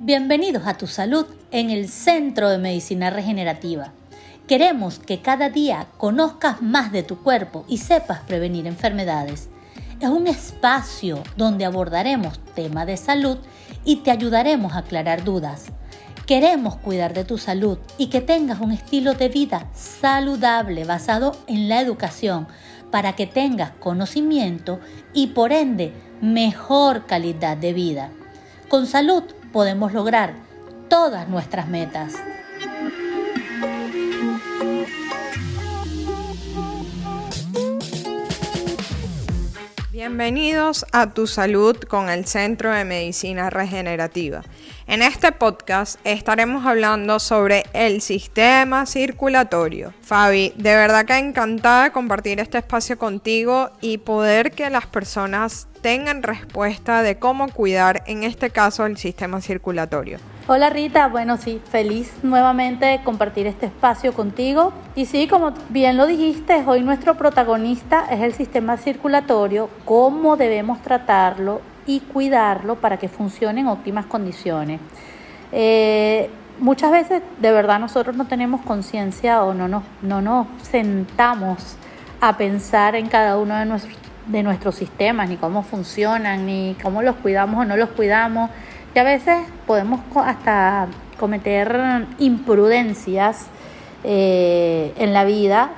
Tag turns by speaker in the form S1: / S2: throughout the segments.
S1: Bienvenidos a Tu Salud en el Centro de Medicina Regenerativa. Queremos que cada día conozcas más de tu cuerpo y sepas prevenir enfermedades. Es un espacio donde abordaremos temas de salud y te ayudaremos a aclarar dudas. Queremos cuidar de tu salud y que tengas un estilo de vida saludable basado en la educación para que tengas conocimiento y por ende mejor calidad de vida. Con salud podemos lograr todas nuestras metas.
S2: Bienvenidos a Tu Salud con el Centro de Medicina Regenerativa. En este podcast estaremos hablando sobre el sistema circulatorio. Fabi, de verdad que encantada compartir este espacio contigo y poder que las personas tengan respuesta de cómo cuidar, en este caso, el sistema circulatorio.
S1: Hola Rita, bueno sí, feliz nuevamente compartir este espacio contigo. Y sí, como bien lo dijiste, hoy nuestro protagonista es el sistema circulatorio, cómo debemos tratarlo y cuidarlo para que funcione en óptimas condiciones. Eh, muchas veces de verdad nosotros no tenemos conciencia o no nos, no nos sentamos a pensar en cada uno de nuestros, de nuestros sistemas, ni cómo funcionan, ni cómo los cuidamos o no los cuidamos que a veces podemos hasta cometer imprudencias eh, en la vida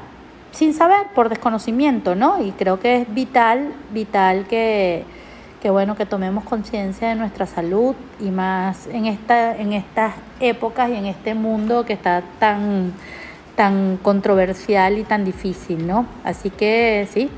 S1: sin saber, por desconocimiento, ¿no? Y creo que es vital, vital que, que bueno, que tomemos conciencia de nuestra salud y más en esta, en estas épocas y en este mundo que está tan, tan controversial y tan difícil, ¿no? Así que sí,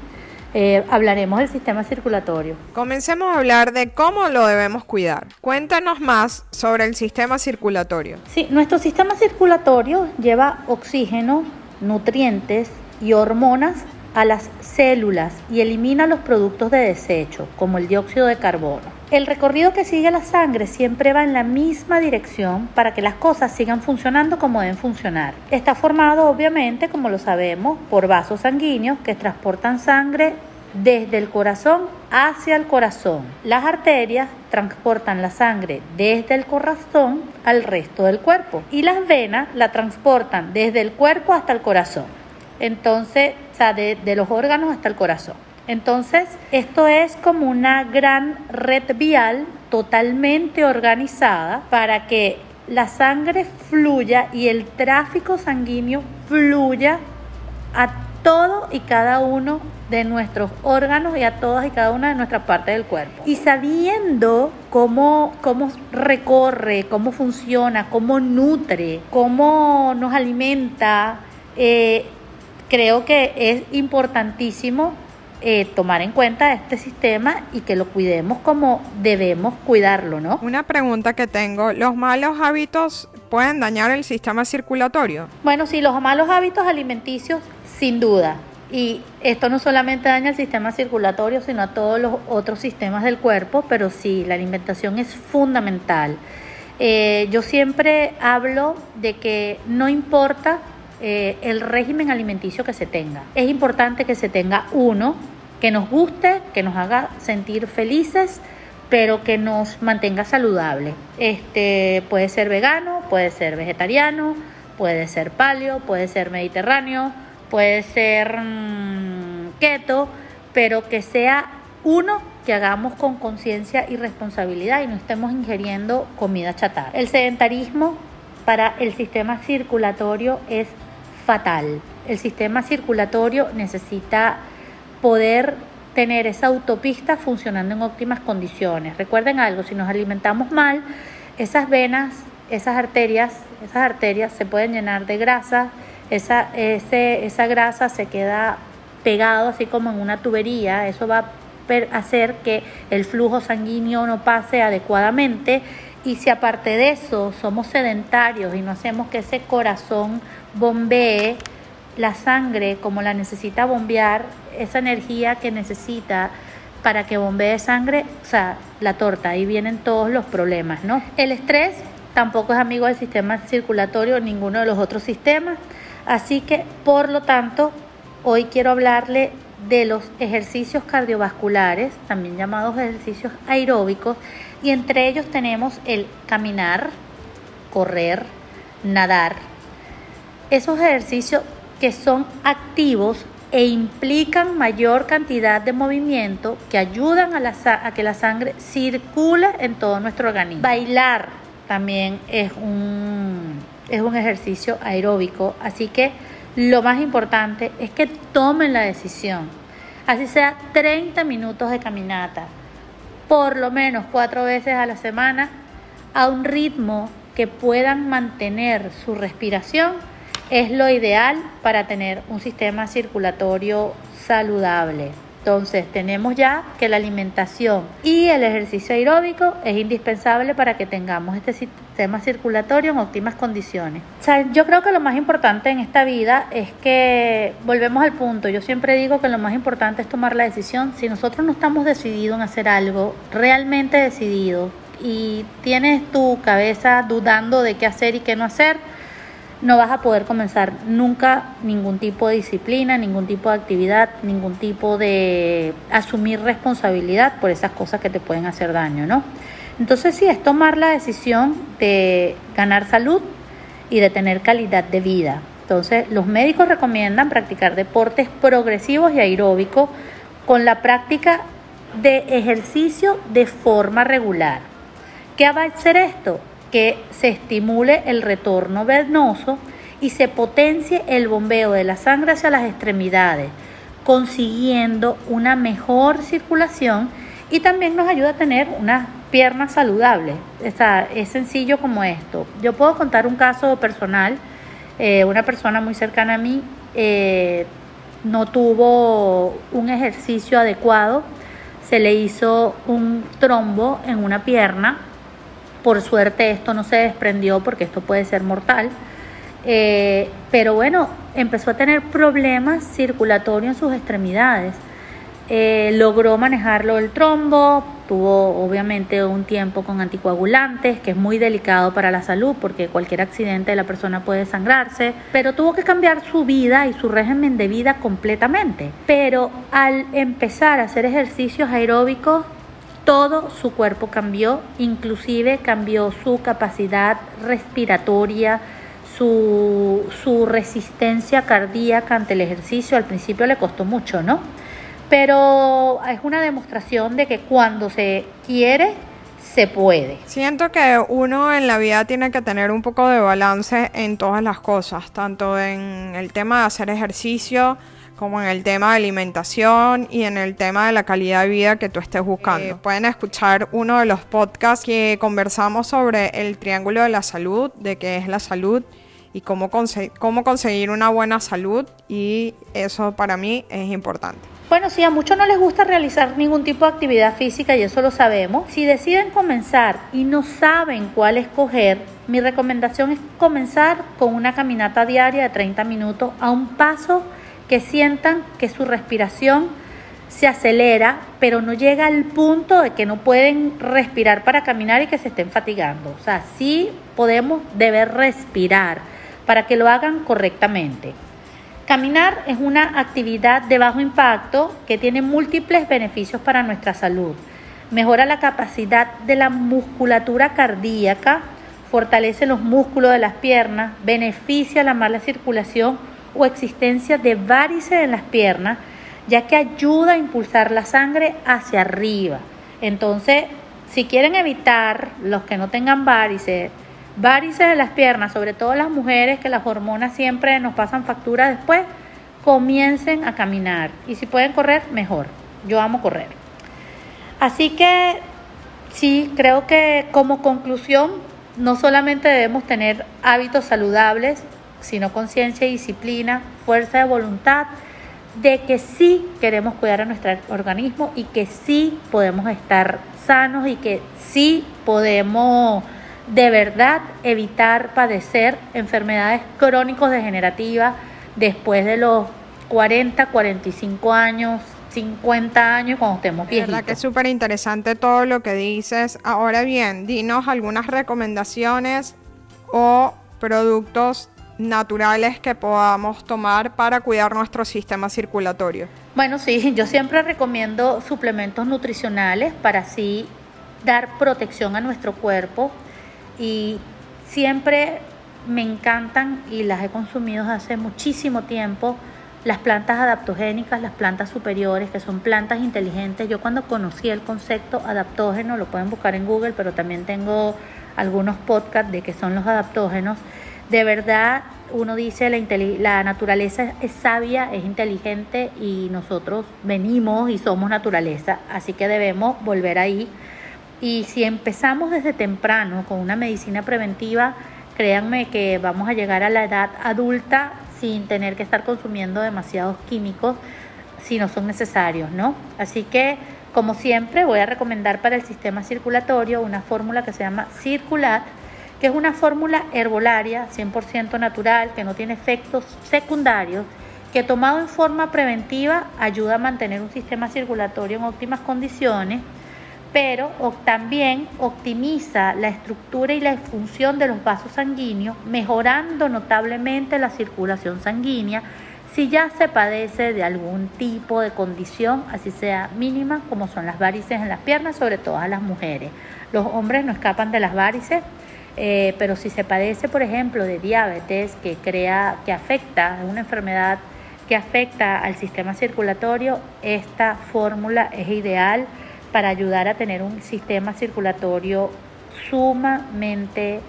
S1: eh, hablaremos del sistema circulatorio.
S2: Comencemos a hablar de cómo lo debemos cuidar. Cuéntanos más sobre el sistema circulatorio.
S1: Sí, nuestro sistema circulatorio lleva oxígeno, nutrientes y hormonas a las células y elimina los productos de desecho, como el dióxido de carbono. El recorrido que sigue la sangre siempre va en la misma dirección para que las cosas sigan funcionando como deben funcionar. Está formado obviamente, como lo sabemos, por vasos sanguíneos que transportan sangre desde el corazón hacia el corazón. Las arterias transportan la sangre desde el corazón al resto del cuerpo y las venas la transportan desde el cuerpo hasta el corazón. Entonces, o sea, de, los órganos hasta el corazón. Entonces, esto es como una gran red vial totalmente organizada para que la sangre fluya y el tráfico sanguíneo fluya a todo y cada uno de nuestros órganos y a todas y cada una de nuestras partes del cuerpo. Y sabiendo cómo, cómo recorre, cómo funciona, cómo nutre, cómo nos alimenta, eh, creo que es importantísimo eh, tomar en cuenta este sistema y que lo cuidemos como debemos cuidarlo, ¿no?
S2: Una pregunta que tengo, ¿los malos hábitos pueden dañar el sistema circulatorio?
S1: Bueno, sí, los malos hábitos alimenticios, sin duda. Y esto no solamente daña el sistema circulatorio, sino a todos los otros sistemas del cuerpo, pero sí, la alimentación es fundamental. Eh, yo siempre hablo de que no importa eh, el régimen alimenticio que se tenga. Es importante que se tenga uno que nos guste, que nos haga sentir felices, pero que nos mantenga saludable. Este puede ser vegano, puede ser vegetariano, puede ser paleo, puede ser mediterráneo, puede ser mm, keto, pero que sea uno que hagamos con conciencia y responsabilidad y no estemos ingiriendo comida chatarra. El sedentarismo para el sistema circulatorio es fatal. El sistema circulatorio necesita poder tener esa autopista funcionando en óptimas condiciones. Recuerden algo, si nos alimentamos mal, esas venas, esas arterias, esas arterias se pueden llenar de grasa, esa, esa grasa se queda pegado así como en una tubería, eso va a hacer que el flujo sanguíneo no pase adecuadamente y si aparte de eso somos sedentarios y no hacemos que ese corazón bombee la sangre como la necesita bombear, esa energía que necesita para que bombee sangre, o sea, la torta, ahí vienen todos los problemas, ¿no? El estrés tampoco es amigo del sistema circulatorio, ninguno de los otros sistemas, así que por lo tanto, hoy quiero hablarle de los ejercicios cardiovasculares, también llamados ejercicios aeróbicos, y entre ellos tenemos el caminar, correr, nadar. Esos ejercicios que son activos e implican mayor cantidad de movimiento que ayudan a, la, a que la sangre circule en todo nuestro organismo. Bailar también es un, es un ejercicio aeróbico, así que lo más importante es que tomen la decisión, así sea 30 minutos de caminata, por lo menos cuatro veces a la semana, a un ritmo que puedan mantener su respiración es lo ideal para tener un sistema circulatorio saludable. Entonces tenemos ya que la alimentación y el ejercicio aeróbico es indispensable para que tengamos este sistema circulatorio en óptimas condiciones. yo creo que lo más importante en esta vida es que volvemos al punto. Yo siempre digo que lo más importante es tomar la decisión. Si nosotros no estamos decididos en hacer algo, realmente decididos, y tienes tu cabeza dudando de qué hacer y qué no hacer, no vas a poder comenzar nunca ningún tipo de disciplina, ningún tipo de actividad, ningún tipo de asumir responsabilidad por esas cosas que te pueden hacer daño, ¿no? Entonces sí, es tomar la decisión de ganar salud y de tener calidad de vida. Entonces los médicos recomiendan practicar deportes progresivos y aeróbicos con la práctica de ejercicio de forma regular. ¿Qué va a hacer esto? Que se estimule el retorno venoso y se potencie el bombeo de la sangre hacia las extremidades, consiguiendo una mejor circulación y también nos ayuda a tener unas piernas saludables. es sencillo como esto. Yo puedo contar un caso personal, eh, una persona muy cercana a mí eh, no tuvo un ejercicio adecuado, se le hizo un trombo en una pierna por suerte esto no se desprendió porque esto puede ser mortal. Eh, pero bueno, empezó a tener problemas circulatorios en sus extremidades. Eh, logró manejarlo el trombo, tuvo obviamente un tiempo con anticoagulantes, que es muy delicado para la salud porque cualquier accidente de la persona puede sangrarse, pero tuvo que cambiar su vida y su régimen de vida completamente. Pero al empezar a hacer ejercicios aeróbicos, todo su cuerpo cambió, inclusive cambió su capacidad respiratoria, su, su, resistencia cardíaca ante el ejercicio. Al principio le costó mucho, ¿no? Pero es una demostración de que cuando se quiere, se puede.
S2: Siento que uno en la vida tiene que tener un poco de balance en todas las cosas, tanto en el tema de hacer ejercicio, como en el tema de alimentación y en el tema de la calidad de vida que tú estés buscando. Eh, pueden escuchar uno de los podcasts que conversamos sobre el triángulo de la salud, de qué es la salud y cómo, cómo conseguir una buena salud y eso para mí es importante.
S1: Bueno, si a muchos no les gusta realizar ningún tipo de actividad física y eso lo sabemos, si deciden comenzar y no saben cuál escoger, mi recomendación es comenzar con una caminata diaria de 30 minutos a un paso que sientan que su respiración se acelera, pero no llega al punto de que no pueden respirar para caminar y que se estén fatigando. O sea, sí podemos deber respirar para que lo hagan correctamente. Caminar es una actividad de bajo impacto que tiene múltiples beneficios para nuestra salud. Mejora la capacidad de la musculatura cardíaca, fortalece los músculos de las piernas, beneficia la mala circulación o existencia de varices en las piernas, ya que ayuda a impulsar la sangre hacia arriba. Entonces, si quieren evitar los que no tengan varices, varices en las piernas, sobre todo las mujeres que las hormonas siempre nos pasan factura después, comiencen a caminar. Y si pueden correr, mejor. Yo amo correr. Así que sí, creo que como conclusión, no solamente debemos tener hábitos saludables, sino conciencia y disciplina, fuerza de voluntad de que sí queremos cuidar a nuestro organismo y que sí podemos estar sanos y que sí podemos de verdad evitar padecer enfermedades crónicos degenerativas después de los 40, 45 años, 50 años cuando estemos viejitos.
S2: verdad que es súper interesante todo lo que dices. Ahora bien, dinos algunas recomendaciones o productos naturales que podamos tomar para cuidar nuestro sistema circulatorio?
S1: Bueno, sí, yo siempre recomiendo suplementos nutricionales para así dar protección a nuestro cuerpo y siempre me encantan y las he consumido hace muchísimo tiempo las plantas adaptogénicas, las plantas superiores, que son plantas inteligentes. Yo cuando conocí el concepto adaptógeno, lo pueden buscar en Google, pero también tengo algunos podcasts de qué son los adaptógenos. De verdad, uno dice la, la naturaleza es sabia, es inteligente y nosotros venimos y somos naturaleza, así que debemos volver ahí. Y si empezamos desde temprano con una medicina preventiva, créanme que vamos a llegar a la edad adulta sin tener que estar consumiendo demasiados químicos si no son necesarios, ¿no? Así que, como siempre, voy a recomendar para el sistema circulatorio una fórmula que se llama Circulat, que es una fórmula herbolaria 100% natural, que no tiene efectos secundarios, que tomado en forma preventiva ayuda a mantener un sistema circulatorio en óptimas condiciones pero también optimiza la estructura y la función de los vasos sanguíneos, mejorando notablemente la circulación sanguínea si ya se padece de algún tipo de condición, así sea mínima, como son las varices en las piernas, sobre todo a las mujeres. Los hombres no escapan de las varices, eh, pero si se padece, por ejemplo, de diabetes que crea, que afecta, una enfermedad que afecta al sistema circulatorio, esta fórmula es ideal para ayudar a tener un sistema circulatorio sumamente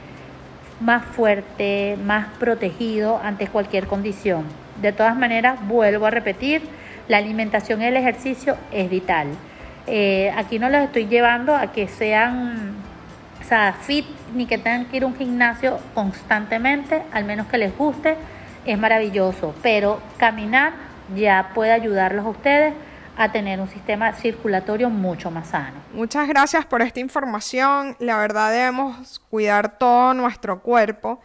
S1: más fuerte, más protegido ante cualquier condición. De todas maneras, vuelvo a repetir, la alimentación y el ejercicio es vital. Eh, aquí no los estoy llevando a que sean fit ni que tengan que ir a un gimnasio constantemente, al menos que les guste, es maravilloso, pero caminar ya puede ayudarlos a ustedes a tener un sistema circulatorio mucho más sano.
S2: Muchas gracias por esta información. La verdad debemos cuidar todo nuestro cuerpo,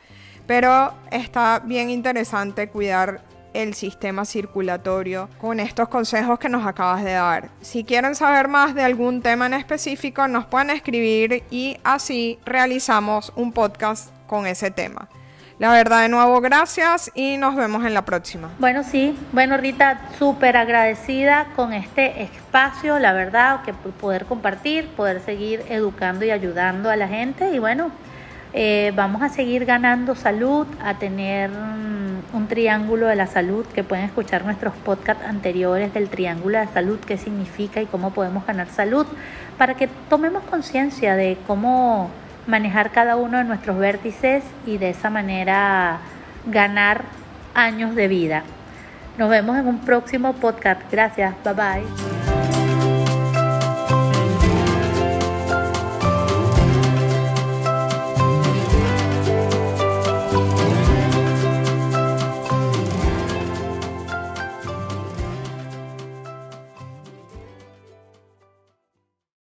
S2: pero está bien interesante cuidar el sistema circulatorio con estos consejos que nos acabas de dar. Si quieren saber más de algún tema en específico, nos pueden escribir y así realizamos un podcast con ese tema. La verdad, de nuevo, gracias y nos vemos en la próxima.
S1: Bueno, sí, bueno, Rita, súper agradecida con este espacio, la verdad, que poder compartir, poder seguir educando y ayudando a la gente. Y bueno, eh, vamos a seguir ganando salud, a tener mm, un triángulo de la salud, que pueden escuchar nuestros podcasts anteriores del triángulo de salud, qué significa y cómo podemos ganar salud, para que tomemos conciencia de cómo manejar cada uno de nuestros vértices y de esa manera ganar años de vida. Nos vemos en un próximo podcast. Gracias. Bye bye.